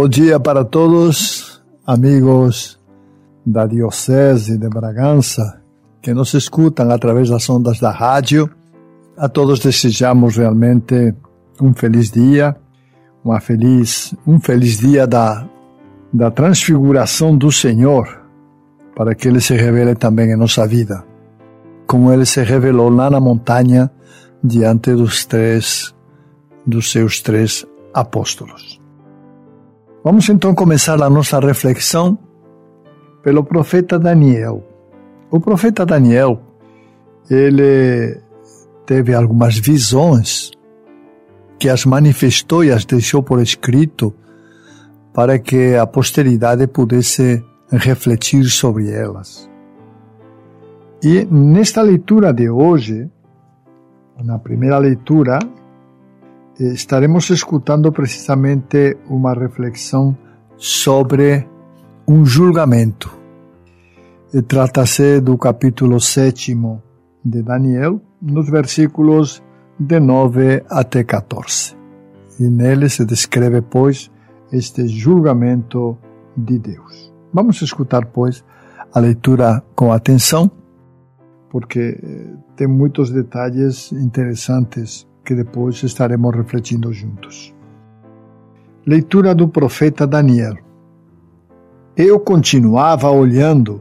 Bom dia para todos, amigos da Diocese de Bragança, que nos escutam através das ondas da rádio. A todos desejamos realmente um feliz dia, uma feliz, um feliz dia da, da transfiguração do Senhor, para que Ele se revele também em nossa vida, como Ele se revelou lá na montanha diante dos três, dos seus três apóstolos. Vamos então começar a nossa reflexão pelo profeta Daniel. O profeta Daniel, ele teve algumas visões que as manifestou e as deixou por escrito para que a posteridade pudesse refletir sobre elas. E nesta leitura de hoje, na primeira leitura, estaremos escutando precisamente uma reflexão sobre um julgamento. Trata-se do capítulo 7 de Daniel, nos versículos de 9 até 14. E nele se descreve, pois, este julgamento de Deus. Vamos escutar, pois, a leitura com atenção, porque tem muitos detalhes interessantes que depois estaremos refletindo juntos. Leitura do profeta Daniel. Eu continuava olhando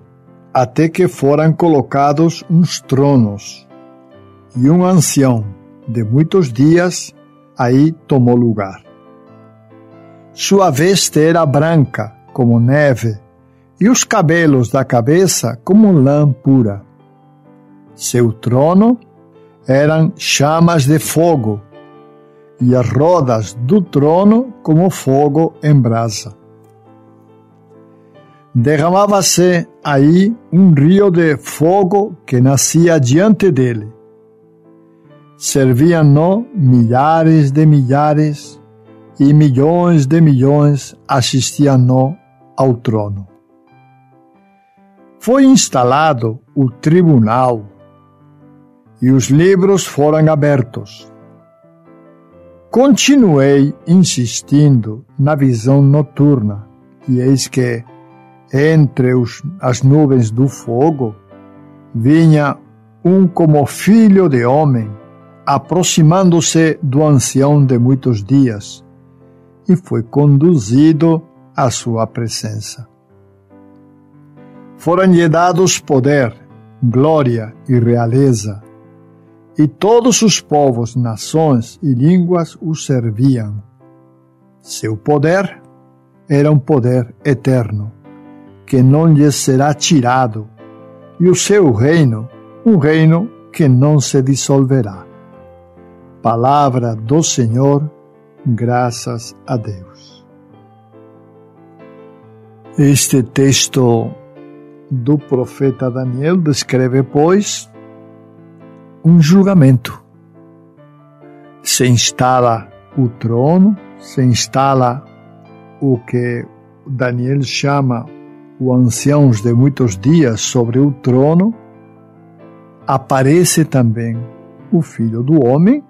até que foram colocados uns tronos, e um ancião de muitos dias aí tomou lugar. Sua veste era branca como neve, e os cabelos da cabeça como lã pura. Seu trono eram chamas de fogo, e as rodas do trono como fogo em brasa. Derramava-se aí um rio de fogo que nascia diante dele. Serviam-no milhares de milhares e milhões de milhões assistiam-no ao trono. Foi instalado o tribunal e os livros foram abertos. Continuei insistindo na visão noturna, e eis que, entre os, as nuvens do fogo, vinha um como filho de homem, aproximando-se do ancião de muitos dias, e foi conduzido à sua presença. Foram-lhe dados poder, glória e realeza, e todos os povos, nações e línguas o serviam. Seu poder era um poder eterno, que não lhes será tirado, e o seu reino, um reino que não se dissolverá. Palavra do Senhor, graças a Deus. Este texto do profeta Daniel descreve, pois, um julgamento. Se instala o trono, se instala o que Daniel chama o anciãos de muitos dias sobre o trono, aparece também o filho do homem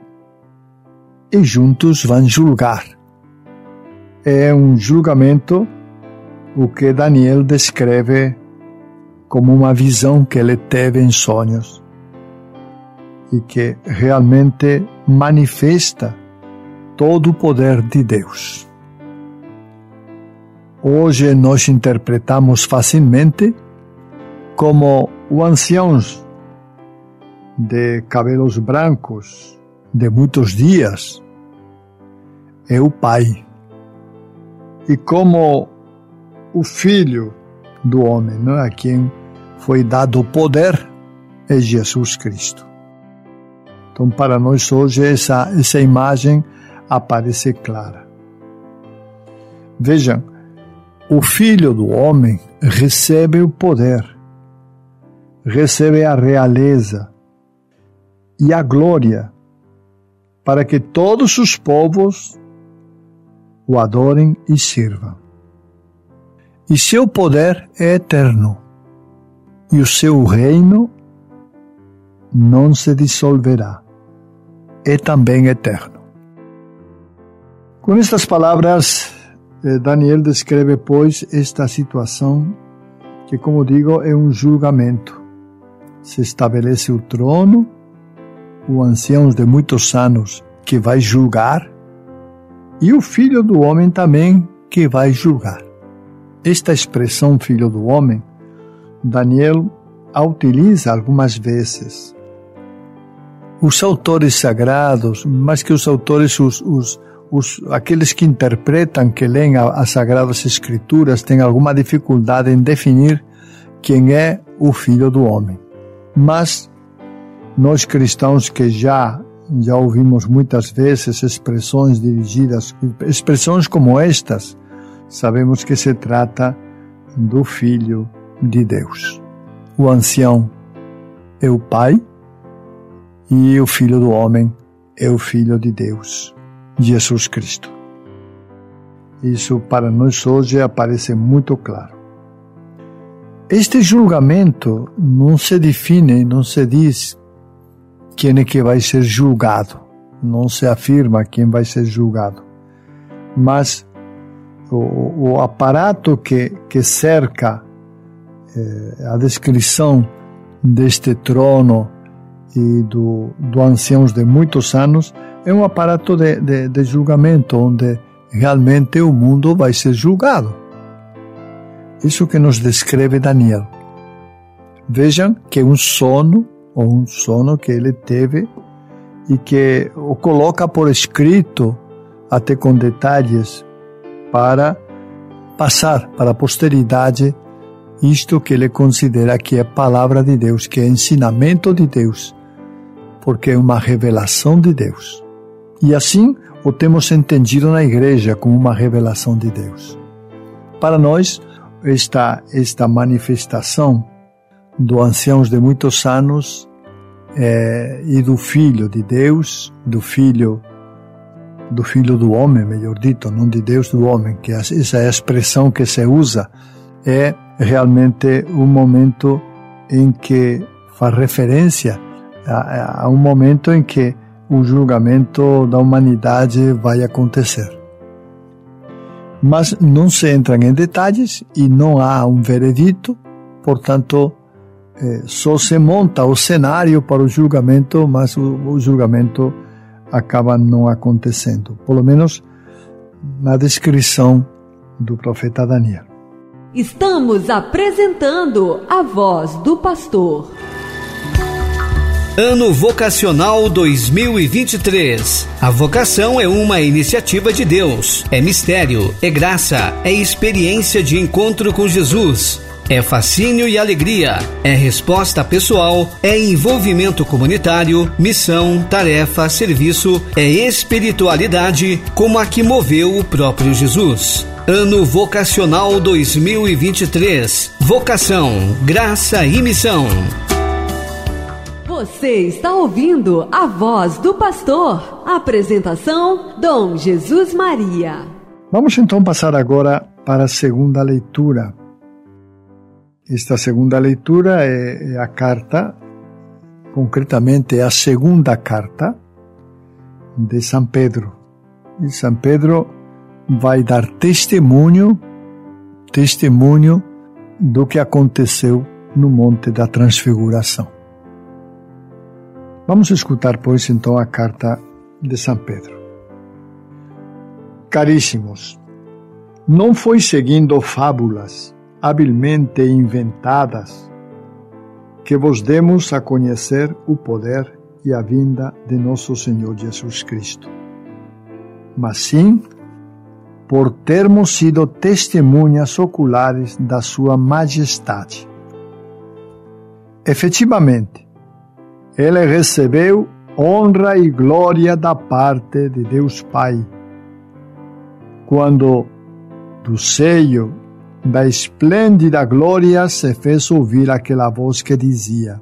e juntos vão julgar. É um julgamento o que Daniel descreve como uma visão que ele teve em sonhos e que realmente manifesta todo o poder de Deus. Hoje nós interpretamos facilmente como o anciãos de cabelos brancos de muitos dias é o pai. E como o filho do homem, não é? a quem foi dado o poder, é Jesus Cristo. Então, para nós hoje, essa, essa imagem aparece clara. Vejam, o Filho do Homem recebe o poder, recebe a realeza e a glória, para que todos os povos o adorem e sirvam. E seu poder é eterno, e o seu reino não se dissolverá, é também eterno. Com estas palavras, eh, Daniel descreve, pois, esta situação que, como digo, é um julgamento. Se estabelece o trono, o ancião de muitos anos que vai julgar e o filho do homem também que vai julgar. Esta expressão filho do homem, Daniel a utiliza algumas vezes. Os autores sagrados, mais que os autores, os, os, os, aqueles que interpretam, que leem as Sagradas Escrituras, têm alguma dificuldade em definir quem é o Filho do Homem. Mas nós cristãos que já já ouvimos muitas vezes expressões dirigidas, expressões como estas, sabemos que se trata do Filho de Deus. O ancião é o Pai e o Filho do Homem é o Filho de Deus, Jesus Cristo. Isso para nós hoje aparece muito claro. Este julgamento não se define, não se diz quem é que vai ser julgado. Não se afirma quem vai ser julgado. Mas o, o aparato que, que cerca eh, a descrição deste trono e do, do anciãos de muitos anos é um aparato de, de, de julgamento onde realmente o mundo vai ser julgado. Isso que nos descreve Daniel. Vejam que um sono ou um sono que ele teve e que o coloca por escrito, até com detalhes, para passar para a posteridade isto que ele considera que é palavra de Deus, que é ensinamento de Deus, porque é uma revelação de Deus. E assim o temos entendido na igreja como uma revelação de Deus. Para nós, esta, esta manifestação do anciãos de muitos anos é, e do Filho de Deus, do Filho do Filho do homem, melhor dito, não de Deus do homem, que essa é a expressão que se usa, é realmente um momento em que faz referência a um momento em que o julgamento da humanidade vai acontecer. Mas não se entra em detalhes e não há um veredito, portanto, é, só se monta o cenário para o julgamento, mas o julgamento acaba não acontecendo, pelo menos na descrição do profeta Daniel. Estamos apresentando a voz do pastor. Ano Vocacional 2023. A vocação é uma iniciativa de Deus, é mistério, é graça, é experiência de encontro com Jesus é fascínio e alegria, é resposta pessoal, é envolvimento comunitário, missão, tarefa, serviço, é espiritualidade, como a que moveu o próprio Jesus. Ano Vocacional 2023. Vocação, graça e missão. Você está ouvindo a voz do pastor. Apresentação: Dom Jesus Maria. Vamos então passar agora para a segunda leitura esta segunda leitura é, é a carta, concretamente é a segunda carta de São Pedro. E São Pedro vai dar testemunho, testemunho do que aconteceu no Monte da Transfiguração. Vamos escutar, pois, então a carta de São Pedro. Caríssimos, não foi seguindo fábulas habilmente inventadas, que vos demos a conhecer o poder e a vinda de nosso Senhor Jesus Cristo. Mas sim, por termos sido testemunhas oculares da Sua Majestade. Efetivamente, ele recebeu honra e glória da parte de Deus Pai, quando do seio da esplêndida glória se fez ouvir aquela voz que dizia: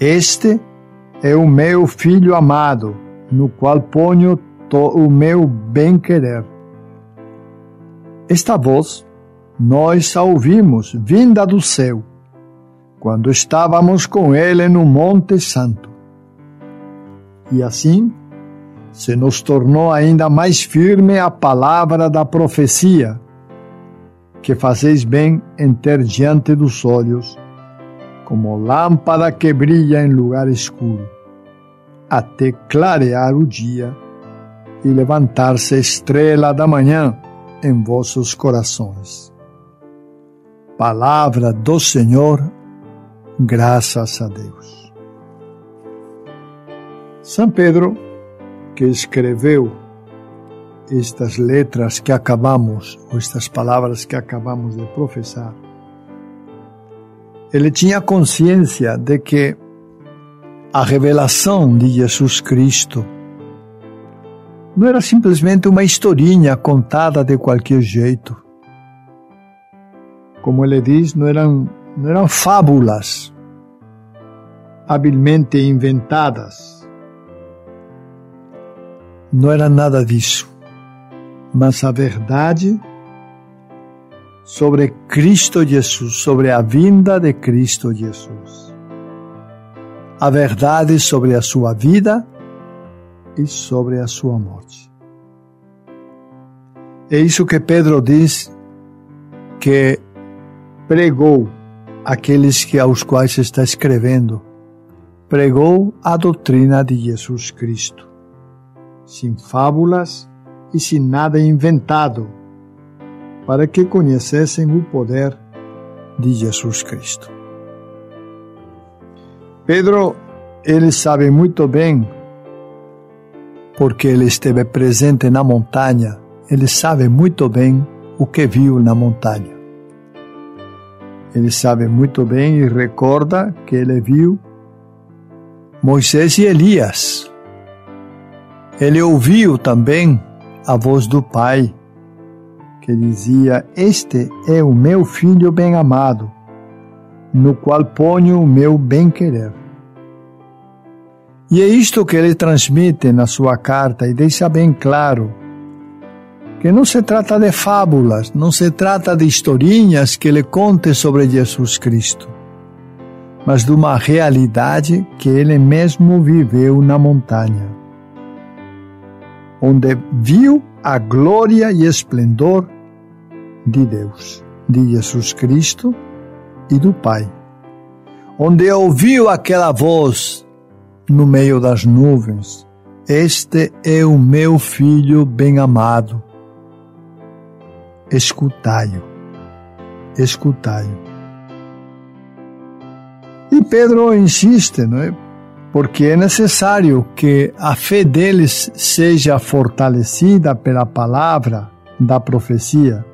Este é o meu filho amado, no qual ponho o meu bem-querer. Esta voz nós a ouvimos vinda do céu, quando estávamos com ele no Monte Santo. E assim se nos tornou ainda mais firme a palavra da profecia, que fazeis bem em ter diante dos olhos, como lâmpada que brilha em lugar escuro, até clarear o dia e levantar-se estrela da manhã em vossos corações. Palavra do Senhor, graças a Deus. São Pedro, que escreveu estas letras que acabamos, ou estas palavras que acabamos de professar, ele tinha consciência de que a revelação de Jesus Cristo não era simplesmente uma historinha contada de qualquer jeito. Como ele diz, não eram, não eram fábulas habilmente inventadas. Não era nada disso. Mas a verdade sobre Cristo Jesus, sobre a vinda de Cristo Jesus. A verdade sobre a sua vida e sobre a sua morte. É isso que Pedro diz que pregou aqueles que aos quais está escrevendo, pregou a doutrina de Jesus Cristo, sem fábulas e sem nada inventado, para que conhecessem o poder de Jesus Cristo. Pedro, ele sabe muito bem porque ele esteve presente na montanha, ele sabe muito bem o que viu na montanha. Ele sabe muito bem e recorda que ele viu Moisés e Elias. Ele ouviu também a voz do Pai, que dizia: Este é o meu filho bem amado, no qual ponho o meu bem-querer. E é isto que ele transmite na sua carta e deixa bem claro que não se trata de fábulas, não se trata de historinhas que ele conte sobre Jesus Cristo, mas de uma realidade que ele mesmo viveu na montanha, onde viu a glória e esplendor de Deus, de Jesus Cristo e do Pai, onde ouviu aquela voz no meio das nuvens: Este é o meu filho bem-amado. Escutai-o, escutai-o. E Pedro insiste, não é? Porque é necessário que a fé deles seja fortalecida pela palavra da profecia,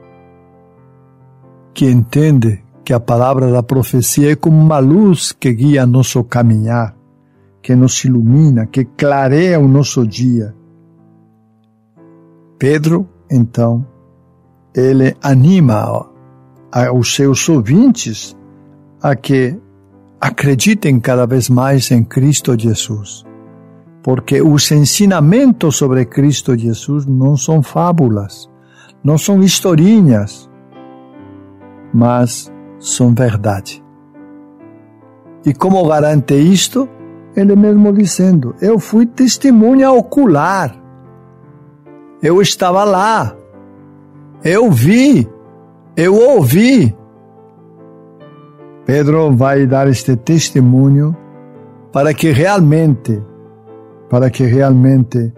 que entende que a palavra da profecia é como uma luz que guia nosso caminhar que nos ilumina, que clareia o nosso dia. Pedro, então, ele anima os seus ouvintes a que acreditem cada vez mais em Cristo Jesus. Porque os ensinamentos sobre Cristo Jesus não são fábulas, não são historinhas, mas são verdade. E como garante isto? ele mesmo dizendo: Eu fui testemunha ocular. Eu estava lá. Eu vi. Eu ouvi. Pedro vai dar este testemunho para que realmente, para que realmente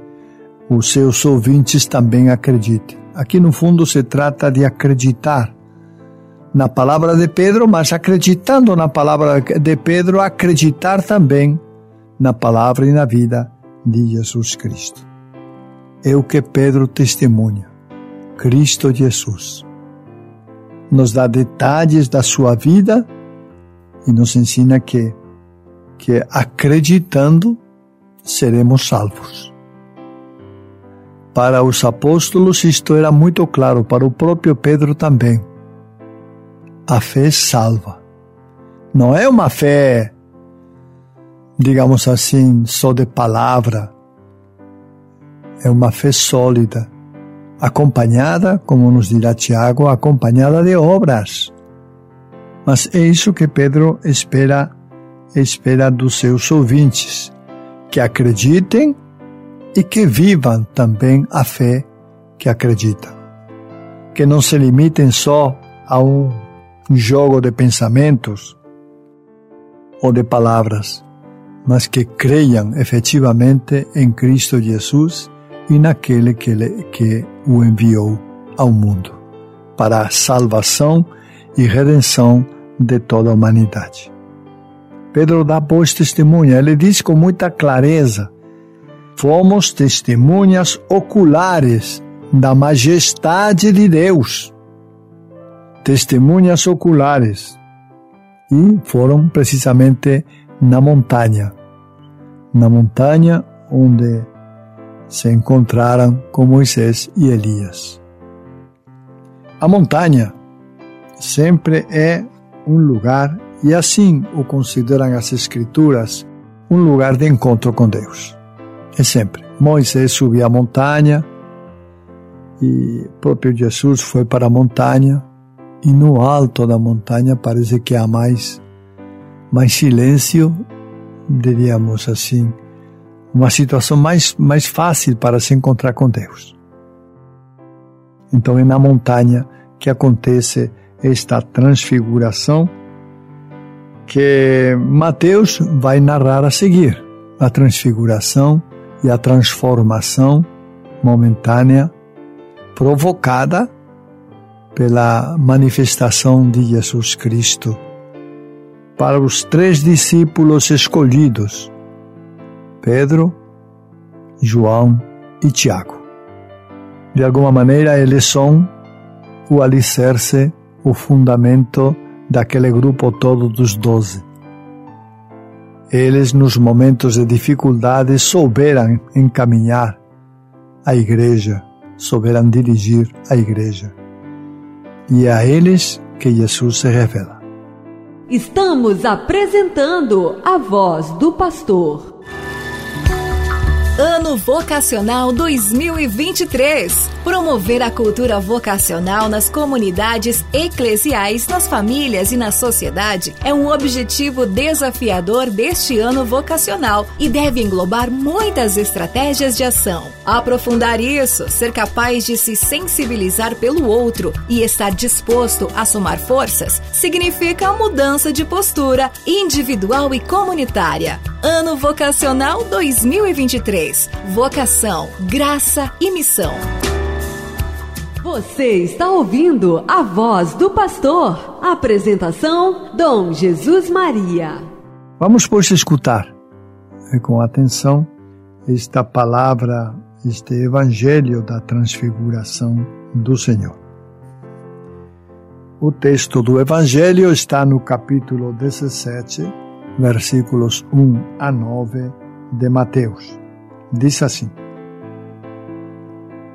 os seus ouvintes também acreditem. Aqui no fundo se trata de acreditar na palavra de Pedro, mas acreditando na palavra de Pedro, acreditar também na palavra e na vida de Jesus Cristo. É o que Pedro testemunha. Cristo Jesus. Nos dá detalhes da sua vida e nos ensina que, que acreditando seremos salvos. Para os apóstolos isto era muito claro, para o próprio Pedro também. A fé salva. Não é uma fé, digamos assim, só de palavra. É uma fé sólida, acompanhada, como nos dirá Tiago, acompanhada de obras. Mas é isso que Pedro espera, espera dos seus ouvintes, que acreditem e que vivam também a fé que acreditam. Que não se limitem só a um jogo de pensamentos ou de palavras, mas que creiam efetivamente em Cristo Jesus e naquele que, ele, que o enviou ao mundo para a salvação e redenção de toda a humanidade. Pedro dá pois testemunha, ele diz com muita clareza fomos testemunhas oculares da majestade de Deus. Testemunhas oculares. E foram precisamente na montanha. Na montanha onde se encontraram com Moisés e Elias. A montanha sempre é um lugar, e assim o consideram as Escrituras, um lugar de encontro com Deus. É sempre. Moisés subiu a montanha e próprio Jesus foi para a montanha e no alto da montanha parece que há mais, mais silêncio, diríamos assim, uma situação mais, mais fácil para se encontrar com Deus. Então é na montanha que acontece esta transfiguração que Mateus vai narrar a seguir. A transfiguração e a transformação momentânea provocada pela manifestação de Jesus Cristo para os três discípulos escolhidos, Pedro, João e Tiago. De alguma maneira, eles são o alicerce, o fundamento daquele grupo todo dos doze. Eles, nos momentos de dificuldade, souberam encaminhar a igreja, souberam dirigir a igreja. E é a eles que Jesus se revela. Estamos apresentando a voz do pastor. Ano Vocacional 2023. Promover a cultura vocacional nas comunidades eclesiais, nas famílias e na sociedade é um objetivo desafiador deste ano vocacional e deve englobar muitas estratégias de ação. Aprofundar isso, ser capaz de se sensibilizar pelo outro e estar disposto a somar forças, significa a mudança de postura individual e comunitária. Ano Vocacional 2023. Vocação, graça e missão. Você está ouvindo a voz do pastor. Apresentação: Dom Jesus Maria. Vamos, pois, escutar com atenção esta palavra, este evangelho da transfiguração do Senhor. O texto do evangelho está no capítulo 17 versículos 1 a 9 de Mateus. Diz assim: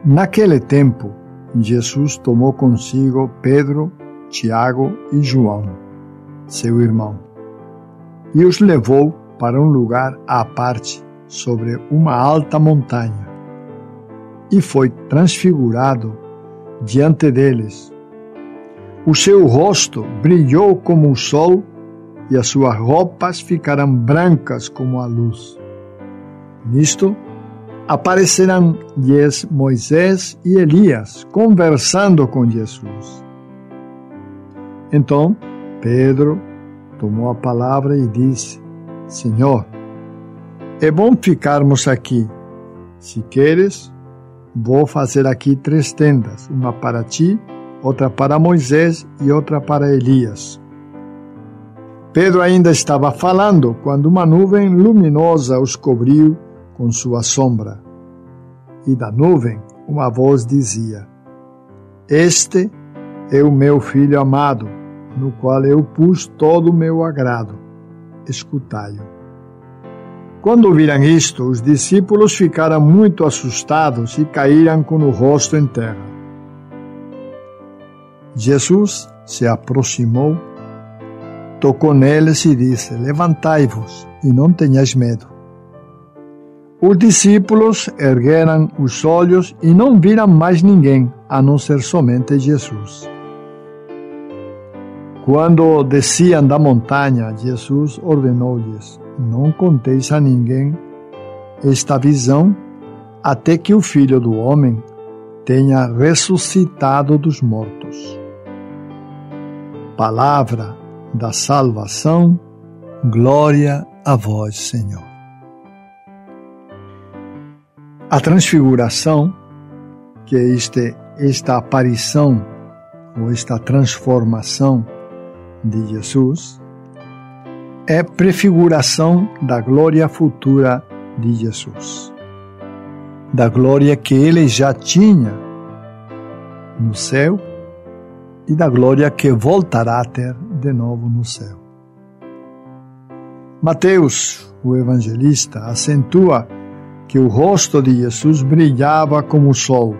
Naquele tempo, Jesus tomou consigo Pedro, Tiago e João, seu irmão, e os levou para um lugar à parte sobre uma alta montanha. E foi transfigurado diante deles. O seu rosto brilhou como o sol e as suas roupas ficarão brancas como a luz. Nisto, aparecerão-lhes Moisés e Elias conversando com Jesus. Então, Pedro tomou a palavra e disse: Senhor, é bom ficarmos aqui. Se queres, vou fazer aqui três tendas: uma para ti, outra para Moisés e outra para Elias. Pedro ainda estava falando quando uma nuvem luminosa os cobriu com sua sombra. E da nuvem uma voz dizia: Este é o meu filho amado, no qual eu pus todo o meu agrado. Escutai-o. Quando viram isto, os discípulos ficaram muito assustados e caíram com o rosto em terra. Jesus se aproximou, tocou neles e disse: Levantai-vos e não tenhais medo. Os discípulos ergueram os olhos e não viram mais ninguém, a não ser somente Jesus. Quando desciam da montanha, Jesus ordenou-lhes: Não conteis a ninguém esta visão, até que o Filho do Homem tenha ressuscitado dos mortos. Palavra da salvação, glória a vós, Senhor. A transfiguração, que é este, esta aparição ou esta transformação de Jesus, é prefiguração da glória futura de Jesus, da glória que ele já tinha no céu e da glória que voltará a ter de novo no céu. Mateus, o evangelista, acentua que o rosto de Jesus brilhava como o sol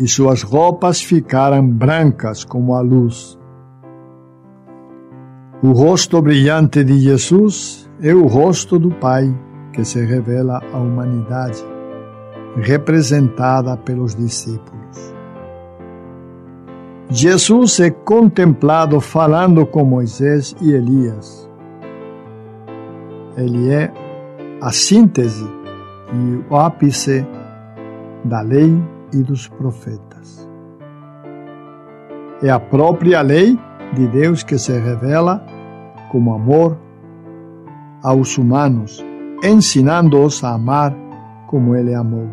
e suas roupas ficaram brancas como a luz. O rosto brilhante de Jesus é o rosto do Pai que se revela à humanidade, representada pelos discípulos. Jesus é contemplado falando com Moisés e Elias. Ele é a síntese e o ápice da lei e dos profetas. É a própria lei de Deus que se revela como amor aos humanos, ensinando-os a amar como Ele amou,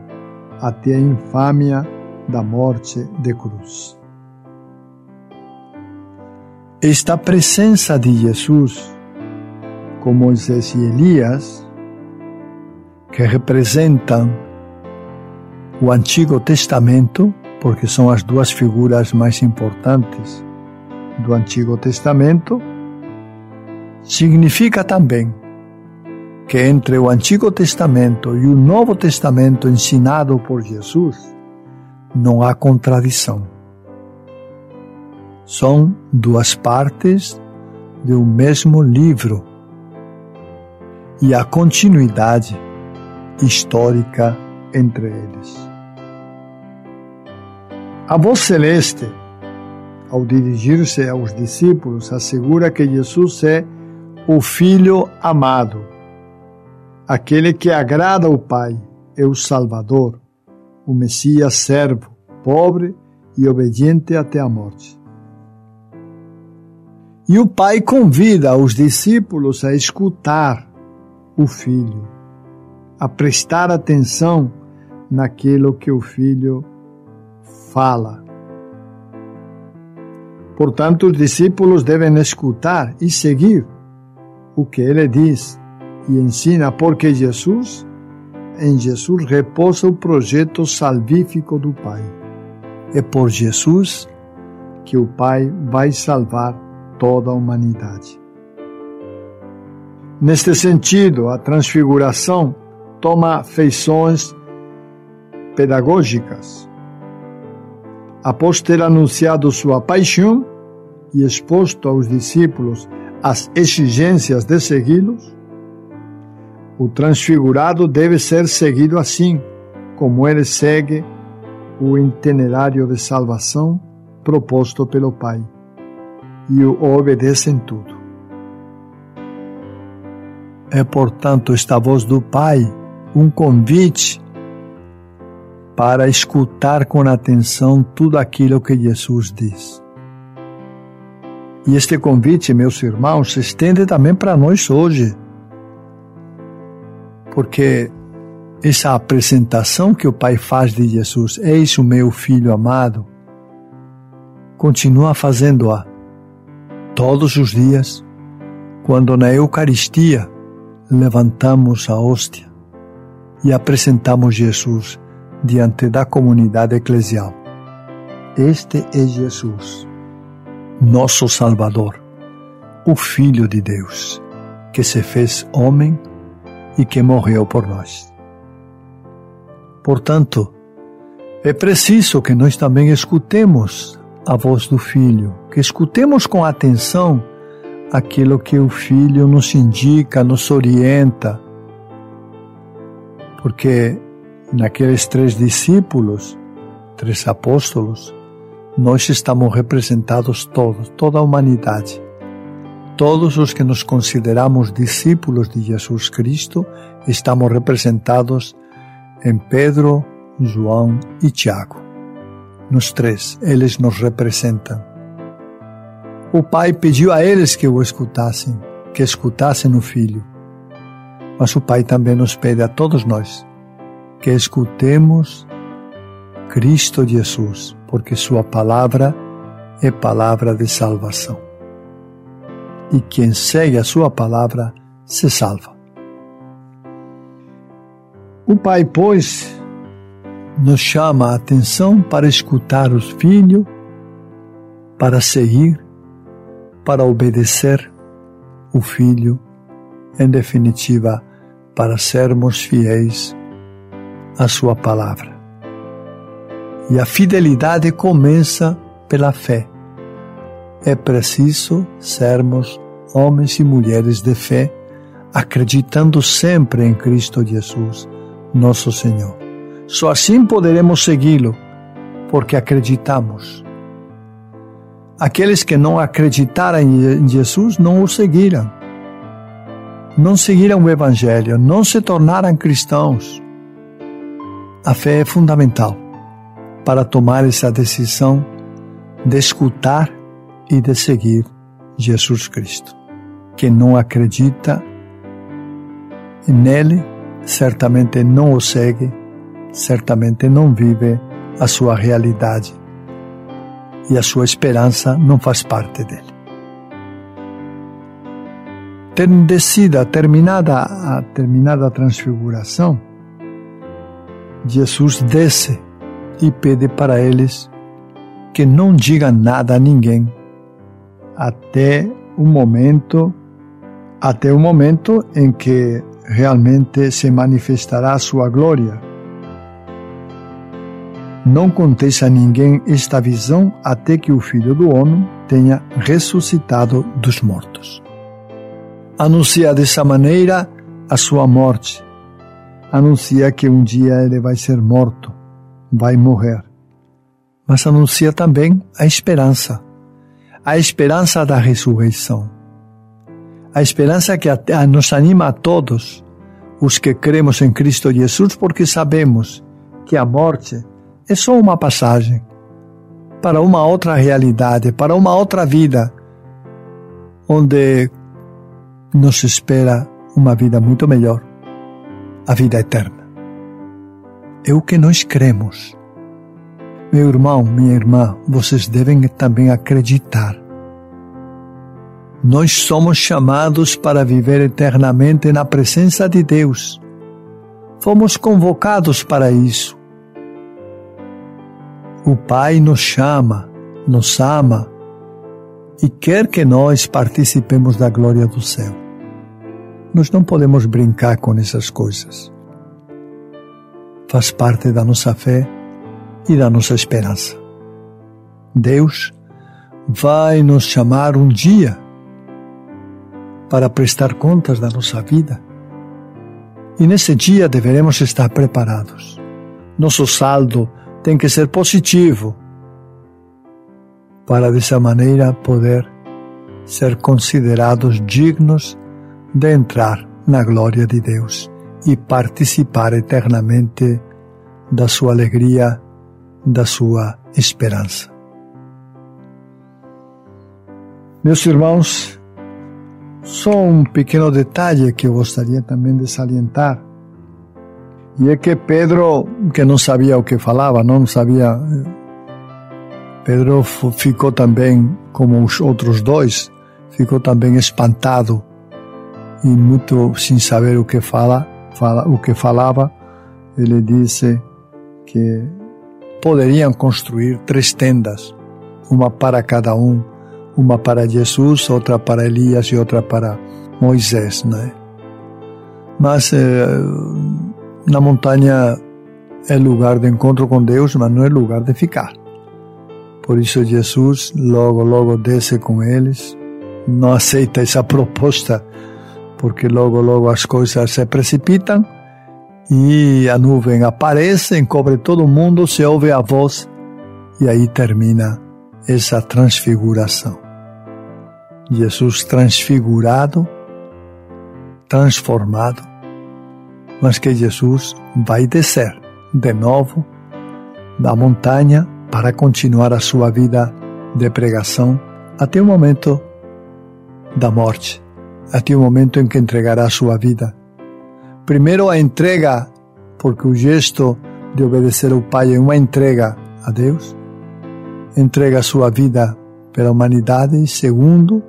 até a infâmia da morte de cruz. Esta presença de Jesus com Moisés e Elias, que representam o Antigo Testamento, porque são as duas figuras mais importantes do Antigo Testamento, significa também que entre o Antigo Testamento e o Novo Testamento ensinado por Jesus não há contradição. São duas partes de um mesmo livro e a continuidade histórica entre eles. A voz celeste ao dirigir-se aos discípulos, assegura que Jesus é o Filho amado, aquele que agrada ao Pai, é o Salvador, o Messias servo, pobre e obediente até a morte. E o Pai convida os discípulos a escutar o Filho, a prestar atenção naquilo que o Filho fala Portanto, os discípulos devem escutar e seguir o que ele diz e ensina, porque Jesus, em Jesus repousa o projeto salvífico do Pai. É por Jesus que o Pai vai salvar toda a humanidade. Neste sentido, a transfiguração toma feições pedagógicas após ter anunciado sua paixão e exposto aos discípulos as exigências de segui-los, o transfigurado deve ser seguido assim, como ele segue o itinerário de salvação proposto pelo Pai, e o obedece em tudo. É, portanto, esta voz do Pai um convite para escutar com atenção tudo aquilo que Jesus diz. E este convite, meus irmãos, se estende também para nós hoje. Porque essa apresentação que o Pai faz de Jesus, eis o meu filho amado, continua fazendo-a todos os dias, quando na Eucaristia levantamos a hóstia e apresentamos Jesus diante da comunidade eclesial. Este é Jesus, nosso Salvador, o Filho de Deus, que se fez homem e que morreu por nós. Portanto, é preciso que nós também escutemos a voz do Filho, que escutemos com atenção aquilo que o Filho nos indica, nos orienta. Porque naqueles três discípulos, três apóstolos, nós estamos representados todos, toda a humanidade. Todos os que nos consideramos discípulos de Jesus Cristo estamos representados em Pedro, João e Tiago. Nos três, eles nos representam. O pai pediu a eles que o escutassem, que escutassem o filho. Mas o pai também nos pede a todos nós que escutemos Cristo Jesus, porque Sua palavra é palavra de salvação. E quem segue a Sua palavra se salva. O Pai, pois, nos chama a atenção para escutar os filhos, para seguir, para obedecer o Filho, em definitiva, para sermos fiéis à Sua palavra. E a fidelidade começa pela fé. É preciso sermos homens e mulheres de fé, acreditando sempre em Cristo Jesus, nosso Senhor. Só assim poderemos segui-lo, porque acreditamos. Aqueles que não acreditaram em Jesus não o seguiram. Não seguiram o Evangelho, não se tornaram cristãos. A fé é fundamental para tomar essa decisão de escutar e de seguir Jesus Cristo. Quem não acredita nele, certamente não o segue, certamente não vive a sua realidade e a sua esperança não faz parte dele. Descida, terminada a terminada a transfiguração, Jesus desce e pede para eles que não digam nada a ninguém até o momento até o momento em que realmente se manifestará a sua glória. Não conteça a ninguém esta visão até que o Filho do Homem tenha ressuscitado dos mortos. Anuncia dessa maneira a sua morte. Anuncia que um dia ele vai ser morto vai morrer. Mas anuncia também a esperança, a esperança da ressurreição. A esperança que nos anima a todos os que cremos em Cristo Jesus, porque sabemos que a morte é só uma passagem para uma outra realidade, para uma outra vida, onde nos espera uma vida muito melhor, a vida eterna é o que nós cremos. Meu irmão, minha irmã, vocês devem também acreditar. Nós somos chamados para viver eternamente na presença de Deus. Fomos convocados para isso. O Pai nos chama, nos ama e quer que nós participemos da glória do céu. Nós não podemos brincar com essas coisas faz parte da nossa fé e da nossa esperança. Deus vai nos chamar um dia para prestar contas da nossa vida. E nesse dia deveremos estar preparados. Nosso saldo tem que ser positivo para dessa maneira poder ser considerados dignos de entrar na glória de Deus e participar eternamente da sua alegria, da sua esperança. Meus irmãos, só um pequeno detalhe que eu gostaria também de salientar. E é que Pedro, que não sabia o que falava, não sabia. Pedro ficou também, como os outros dois, ficou também espantado e muito sem saber o que fala, fala o que falava. Ele disse: que poderiam construir três tendas, uma para cada um, uma para Jesus, outra para Elias e outra para Moisés, né? Mas eh, na montanha é lugar de encontro com Deus, mas não é lugar de ficar. Por isso Jesus logo, logo desce com eles, não aceita essa proposta, porque logo, logo as coisas se precipitam e a nuvem aparece, encobre todo mundo, se ouve a voz e aí termina essa transfiguração. Jesus transfigurado, transformado, mas que Jesus vai descer de novo da montanha para continuar a sua vida de pregação até o momento da morte, até o momento em que entregará sua vida. Primeiro a entrega, porque o gesto de obedecer ao Pai é uma entrega a Deus, entrega sua vida pela humanidade e segundo,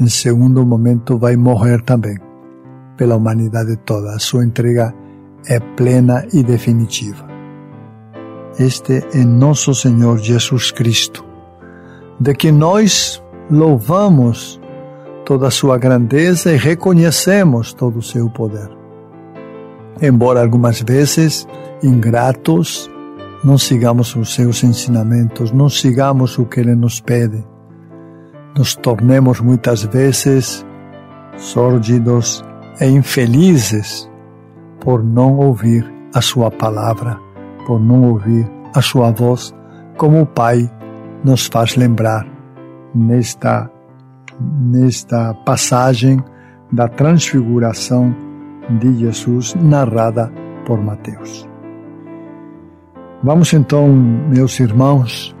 em segundo momento vai morrer também pela humanidade toda. A sua entrega é plena e definitiva. Este é nosso Senhor Jesus Cristo, de que nós louvamos toda a sua grandeza e reconhecemos todo o seu poder. Embora algumas vezes ingratos, não sigamos os seus ensinamentos, não sigamos o que ele nos pede. Nos tornemos muitas vezes sórdidos e infelizes por não ouvir a sua palavra, por não ouvir a sua voz, como o Pai nos faz lembrar nesta nesta passagem da transfiguração de Jesus narrada por Mateus. Vamos então, meus irmãos,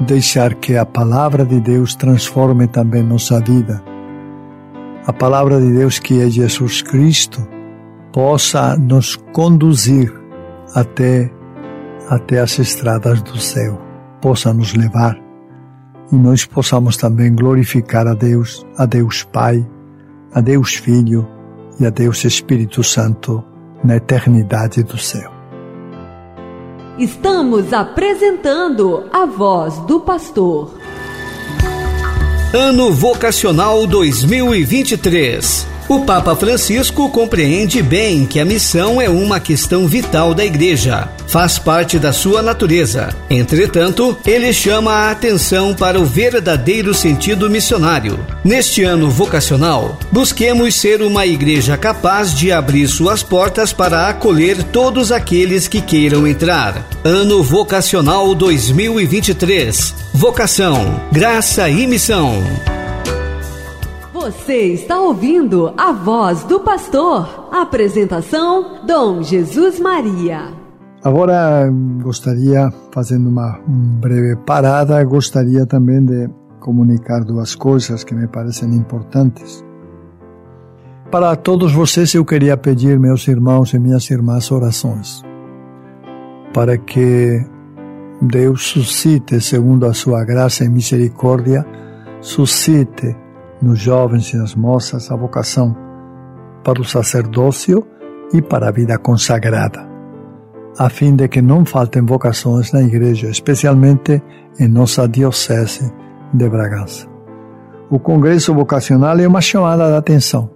deixar que a palavra de Deus transforme também nossa vida. A palavra de Deus, que é Jesus Cristo, possa nos conduzir até, até as estradas do céu, possa nos levar e nós possamos também glorificar a Deus, a Deus Pai, a Deus Filho e a Deus Espírito Santo na eternidade do céu. Estamos apresentando a voz do pastor. Ano Vocacional 2023 o Papa Francisco compreende bem que a missão é uma questão vital da Igreja, faz parte da sua natureza. Entretanto, ele chama a atenção para o verdadeiro sentido missionário. Neste ano vocacional, busquemos ser uma igreja capaz de abrir suas portas para acolher todos aqueles que queiram entrar. Ano Vocacional 2023. Vocação, graça e missão. Você está ouvindo a voz do pastor. Apresentação: Dom Jesus Maria. Agora gostaria, fazendo uma breve parada, gostaria também de comunicar duas coisas que me parecem importantes. Para todos vocês, eu queria pedir, meus irmãos e minhas irmãs, orações, para que Deus suscite, segundo a sua graça e misericórdia, suscite nos jovens e nas moças a vocação para o sacerdócio e para a vida consagrada, a fim de que não faltem vocações na igreja, especialmente em nossa diocese de Bragança. O congresso vocacional é uma chamada de atenção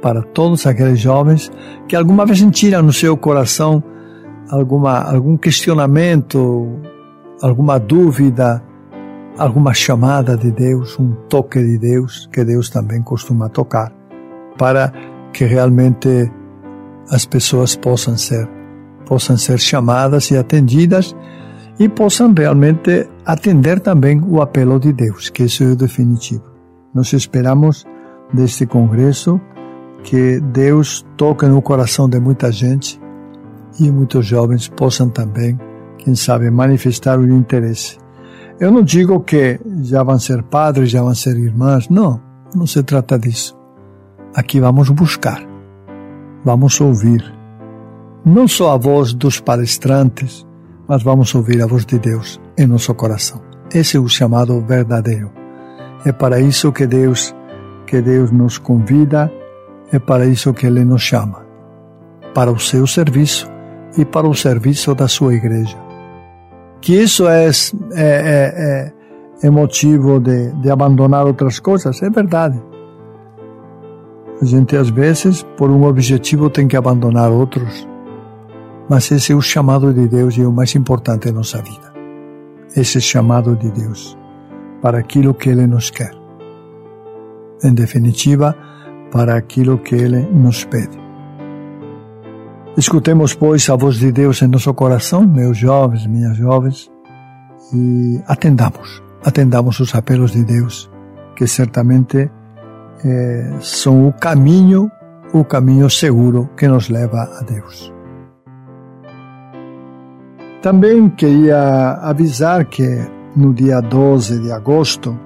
para todos aqueles jovens que alguma vez sentiram no seu coração alguma, algum questionamento, alguma dúvida alguma chamada de Deus, um toque de Deus, que Deus também costuma tocar, para que realmente as pessoas possam ser, possam ser chamadas e atendidas e possam realmente atender também o apelo de Deus, que isso é o definitivo. Nós esperamos deste congresso que Deus toque no coração de muita gente e muitos jovens possam também, quem sabe, manifestar o interesse eu não digo que já vão ser padres, já vão ser irmãs, não, não se trata disso. Aqui vamos buscar, vamos ouvir, não só a voz dos palestrantes, mas vamos ouvir a voz de Deus em nosso coração. Esse é o chamado verdadeiro. É para isso que Deus, que Deus nos convida, é para isso que Ele nos chama, para o seu serviço e para o serviço da sua igreja que isso é, é, é, é motivo de, de abandonar outras coisas, é verdade. A gente, às vezes, por um objetivo, tem que abandonar outros. Mas esse é o chamado de Deus e é o mais importante em nossa vida. Esse chamado de Deus para aquilo que Ele nos quer. Em definitiva, para aquilo que Ele nos pede. Escutemos, pois, a voz de Deus em nosso coração, meus jovens, minhas jovens, e atendamos, atendamos os apelos de Deus, que certamente é, são o caminho, o caminho seguro que nos leva a Deus. Também queria avisar que no dia 12 de agosto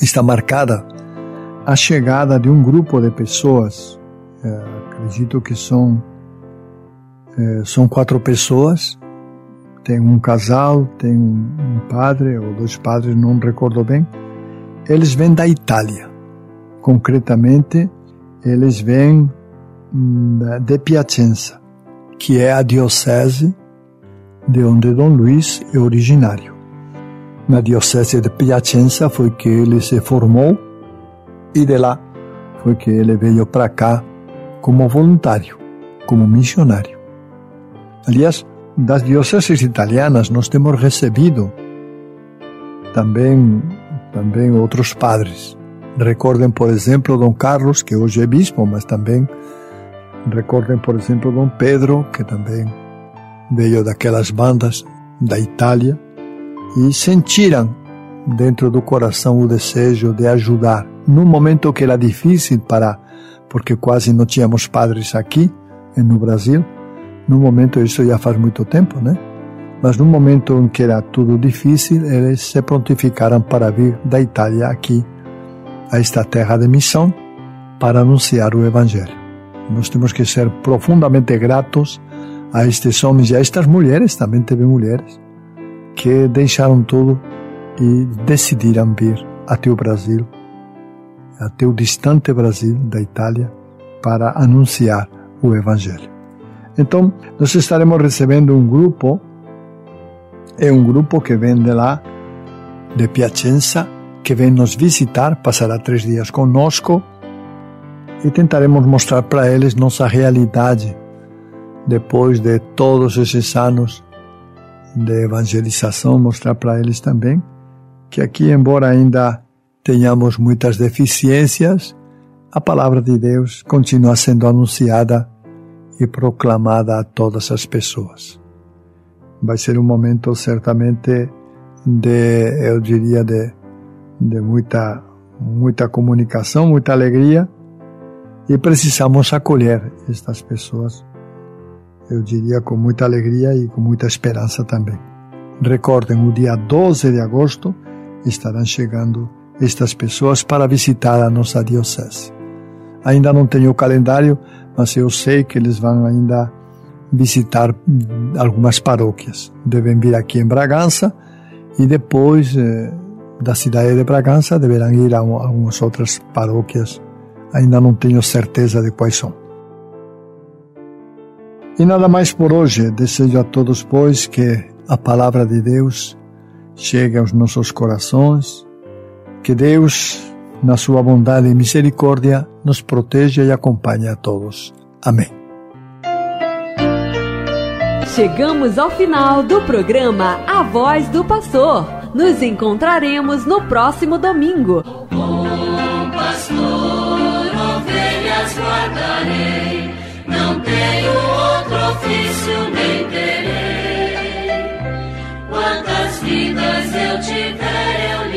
está marcada a chegada de um grupo de pessoas, é, acredito que são, é, são quatro pessoas, tem um casal, tem um padre ou dois padres, não recordo bem, eles vêm da Itália concretamente, eles vêm hum, de Piacenza, que é a diocese de onde Dom Luís é originário. Na diocese de Piacenza foi que ele se formou e de lá foi que ele veio para cá como voluntário, como missionário. Aliás, das dioceses italianas nós temos recebido também também outros padres. Recordem, por exemplo, Dom Carlos, que hoje é bispo, mas também recordem, por exemplo, Dom Pedro, que também veio daquelas bandas da Itália e sentiram dentro do coração o desejo de ajudar. Num momento que era difícil para porque quase não tínhamos padres aqui no Brasil num momento isso já faz muito tempo né mas num momento em que era tudo difícil eles se prontificaram para vir da Itália aqui a esta terra de missão para anunciar o Evangelho. Nós temos que ser profundamente gratos a estes homens e a estas mulheres, também teve mulheres, que deixaram tudo e decidiram vir até o Brasil, até o distante Brasil da Itália, para anunciar o Evangelho. Então, nós estaremos recebendo um grupo, é um grupo que vem de lá, de Piacenza, que vem nos visitar, passará três dias conosco e tentaremos mostrar para eles nossa realidade depois de todos esses anos de evangelização, mostrar para eles também que aqui, embora ainda tenhamos muitas deficiências, a palavra de Deus continua sendo anunciada e proclamada a todas as pessoas. Vai ser um momento certamente de, eu diria, de de muita, muita comunicação, muita alegria e precisamos acolher estas pessoas, eu diria com muita alegria e com muita esperança também. Recordem, o dia 12 de agosto estarão chegando estas pessoas para visitar a nossa diocese. Ainda não tenho o calendário, mas eu sei que eles vão ainda visitar algumas paróquias. Devem vir aqui em Bragança e depois eh, da cidade de Bragança deverão ir a algumas outras paróquias, ainda não tenho certeza de quais são. E nada mais por hoje, desejo a todos, pois, que a palavra de Deus chegue aos nossos corações, que Deus, na sua bondade e misericórdia, nos proteja e acompanhe a todos. Amém. Chegamos ao final do programa A Voz do Pastor. Nos encontraremos no próximo domingo. Bom pastor, ovelhas guardarei, não tenho outro ofício nem terei. Quantas vidas eu tiver, eu